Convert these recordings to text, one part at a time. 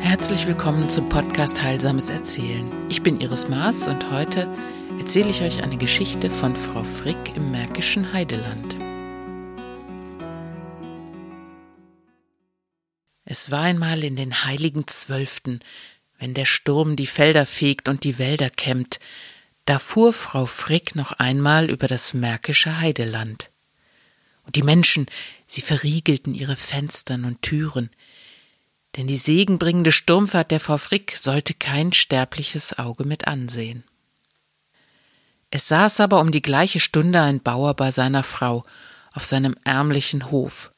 Herzlich willkommen zum Podcast Heilsames Erzählen. Ich bin Iris Maas und heute erzähle ich euch eine Geschichte von Frau Frick im Märkischen Heideland. Es war einmal in den heiligen Zwölften, wenn der Sturm die Felder fegt und die Wälder kämmt, da fuhr Frau Frick noch einmal über das Märkische Heideland. Und die Menschen, sie verriegelten ihre Fenstern und Türen, denn die segenbringende Sturmfahrt der Frau Frick sollte kein sterbliches Auge mit ansehen. Es saß aber um die gleiche Stunde ein Bauer bei seiner Frau auf seinem ärmlichen Hof.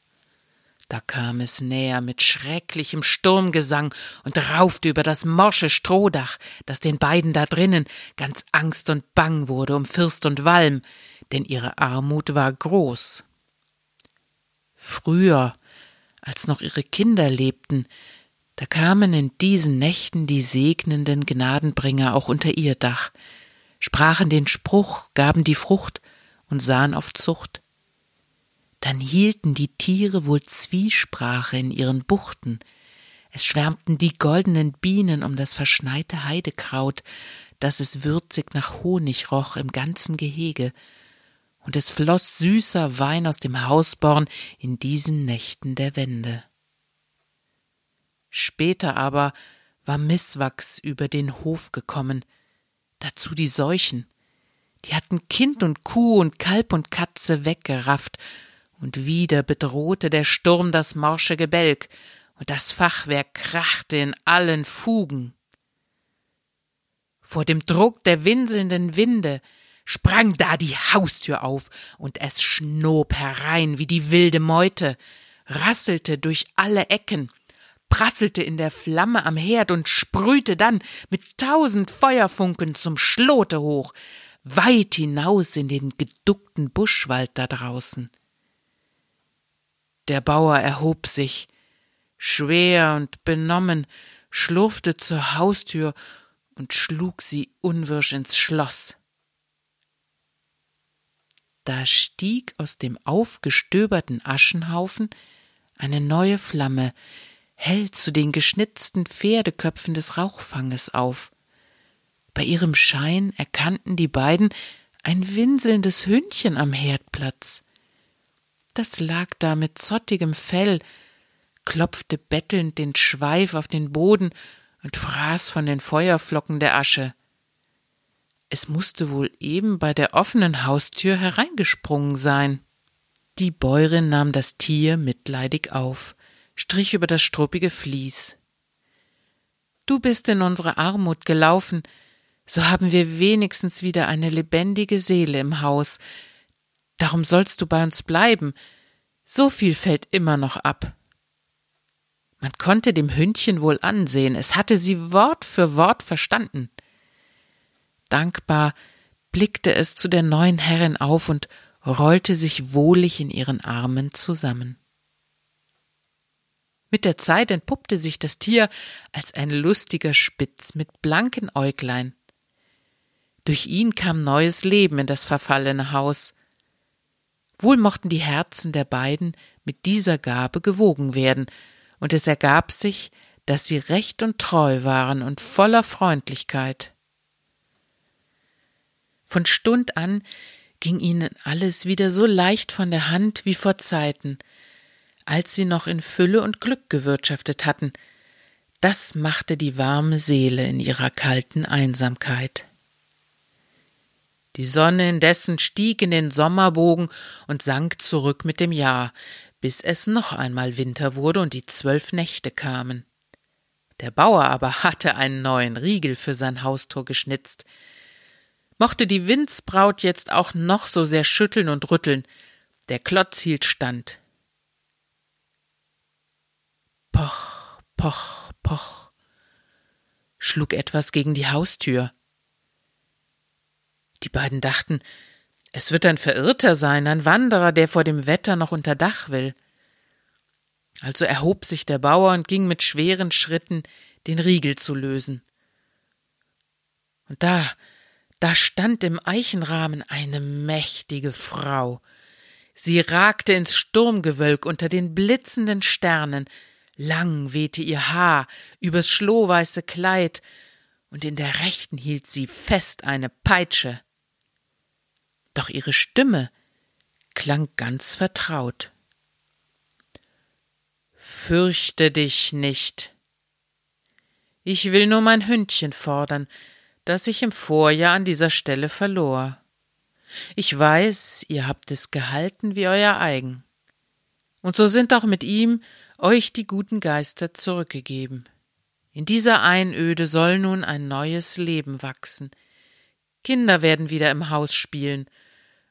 Da kam es näher mit schrecklichem Sturmgesang und raufte über das morsche Strohdach, dass den beiden da drinnen ganz Angst und Bang wurde um Fürst und Walm, denn ihre Armut war groß. Früher, als noch ihre Kinder lebten, da kamen in diesen Nächten die segnenden Gnadenbringer auch unter ihr Dach, sprachen den Spruch, gaben die Frucht und sahen auf Zucht. Dann hielten die Tiere wohl Zwiesprache in ihren Buchten, es schwärmten die goldenen Bienen um das verschneite Heidekraut, dass es würzig nach Honig roch im ganzen Gehege, und es floß süßer Wein aus dem Hausborn in diesen Nächten der Wende. Später aber war Misswachs über den Hof gekommen, dazu die Seuchen. Die hatten Kind und Kuh und Kalb und Katze weggerafft, und wieder bedrohte der Sturm das morsche Gebälk, und das Fachwerk krachte in allen Fugen. Vor dem Druck der winselnden Winde sprang da die Haustür auf, und es schnob herein wie die wilde Meute, rasselte durch alle Ecken, prasselte in der Flamme am Herd und sprühte dann mit tausend Feuerfunken zum Schlote hoch, weit hinaus in den geduckten Buschwald da draußen. Der Bauer erhob sich, schwer und benommen, schlurfte zur Haustür und schlug sie unwirsch ins Schloss. Da stieg aus dem aufgestöberten Aschenhaufen eine neue Flamme, hell zu den geschnitzten Pferdeköpfen des Rauchfanges auf. Bei ihrem Schein erkannten die beiden ein winselndes Hündchen am Herdplatz. Das lag da mit zottigem Fell, klopfte bettelnd den Schweif auf den Boden und fraß von den Feuerflocken der Asche. Es musste wohl eben bei der offenen Haustür hereingesprungen sein. Die Bäuerin nahm das Tier mitleidig auf strich über das struppige Vlies. Du bist in unsere Armut gelaufen, so haben wir wenigstens wieder eine lebendige Seele im Haus. Darum sollst du bei uns bleiben. So viel fällt immer noch ab. Man konnte dem Hündchen wohl ansehen, es hatte sie Wort für Wort verstanden. Dankbar blickte es zu der neuen Herrin auf und rollte sich wohlig in ihren Armen zusammen. Mit der Zeit entpuppte sich das Tier als ein lustiger Spitz mit blanken Äuglein. Durch ihn kam neues Leben in das verfallene Haus. Wohl mochten die Herzen der beiden mit dieser Gabe gewogen werden, und es ergab sich, dass sie recht und treu waren und voller Freundlichkeit. Von Stund an ging ihnen alles wieder so leicht von der Hand wie vor Zeiten, als sie noch in Fülle und Glück gewirtschaftet hatten. Das machte die warme Seele in ihrer kalten Einsamkeit. Die Sonne indessen stieg in den Sommerbogen und sank zurück mit dem Jahr, bis es noch einmal Winter wurde und die zwölf Nächte kamen. Der Bauer aber hatte einen neuen Riegel für sein Haustor geschnitzt. Mochte die Windsbraut jetzt auch noch so sehr schütteln und rütteln, der Klotz hielt stand, Poch, poch, poch, schlug etwas gegen die Haustür. Die beiden dachten, es wird ein Verirrter sein, ein Wanderer, der vor dem Wetter noch unter Dach will. Also erhob sich der Bauer und ging mit schweren Schritten den Riegel zu lösen. Und da, da stand im Eichenrahmen eine mächtige Frau. Sie ragte ins Sturmgewölk unter den blitzenden Sternen, lang wehte ihr Haar übers schlohweiße Kleid, und in der rechten hielt sie fest eine Peitsche. Doch ihre Stimme klang ganz vertraut. Fürchte dich nicht. Ich will nur mein Hündchen fordern, das ich im Vorjahr an dieser Stelle verlor. Ich weiß, ihr habt es gehalten wie euer eigen. Und so sind auch mit ihm euch die guten Geister zurückgegeben. In dieser Einöde soll nun ein neues Leben wachsen. Kinder werden wieder im Haus spielen,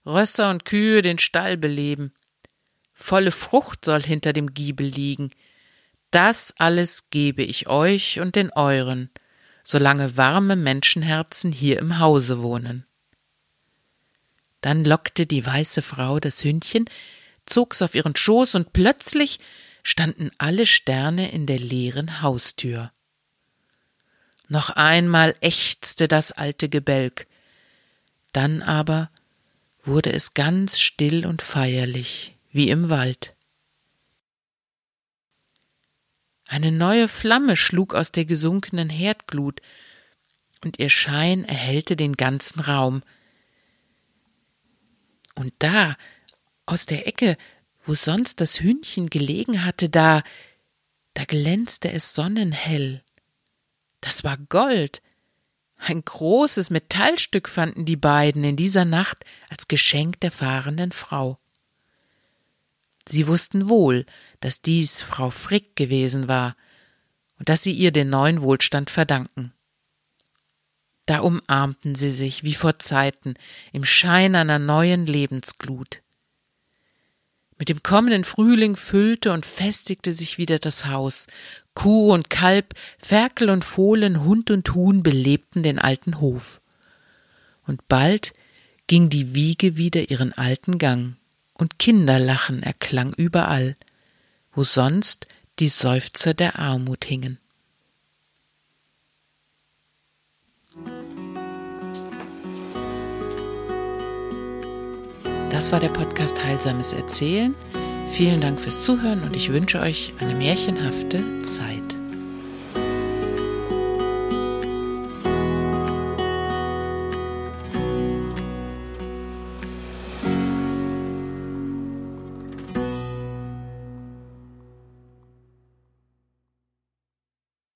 Rösser und Kühe den Stall beleben. Volle Frucht soll hinter dem Giebel liegen. Das alles gebe ich euch und den euren, solange warme Menschenherzen hier im Hause wohnen. Dann lockte die weiße Frau das Hündchen, zog's auf ihren Schoß und plötzlich standen alle Sterne in der leeren Haustür. Noch einmal ächzte das alte Gebälk, dann aber wurde es ganz still und feierlich, wie im Wald. Eine neue Flamme schlug aus der gesunkenen Herdglut, und ihr Schein erhellte den ganzen Raum. Und da, aus der Ecke, wo sonst das Hühnchen gelegen hatte, da, da glänzte es sonnenhell. Das war Gold. Ein großes Metallstück fanden die beiden in dieser Nacht als Geschenk der fahrenden Frau. Sie wussten wohl, dass dies Frau Frick gewesen war und dass sie ihr den neuen Wohlstand verdanken. Da umarmten sie sich wie vor Zeiten im Schein einer neuen Lebensglut. Mit dem kommenden Frühling füllte und festigte sich wieder das Haus. Kuh und Kalb, Ferkel und Fohlen, Hund und Huhn belebten den alten Hof. Und bald ging die Wiege wieder ihren alten Gang, und Kinderlachen erklang überall, wo sonst die Seufzer der Armut hingen. Das war der Podcast Heilsames Erzählen. Vielen Dank fürs Zuhören und ich wünsche euch eine märchenhafte Zeit.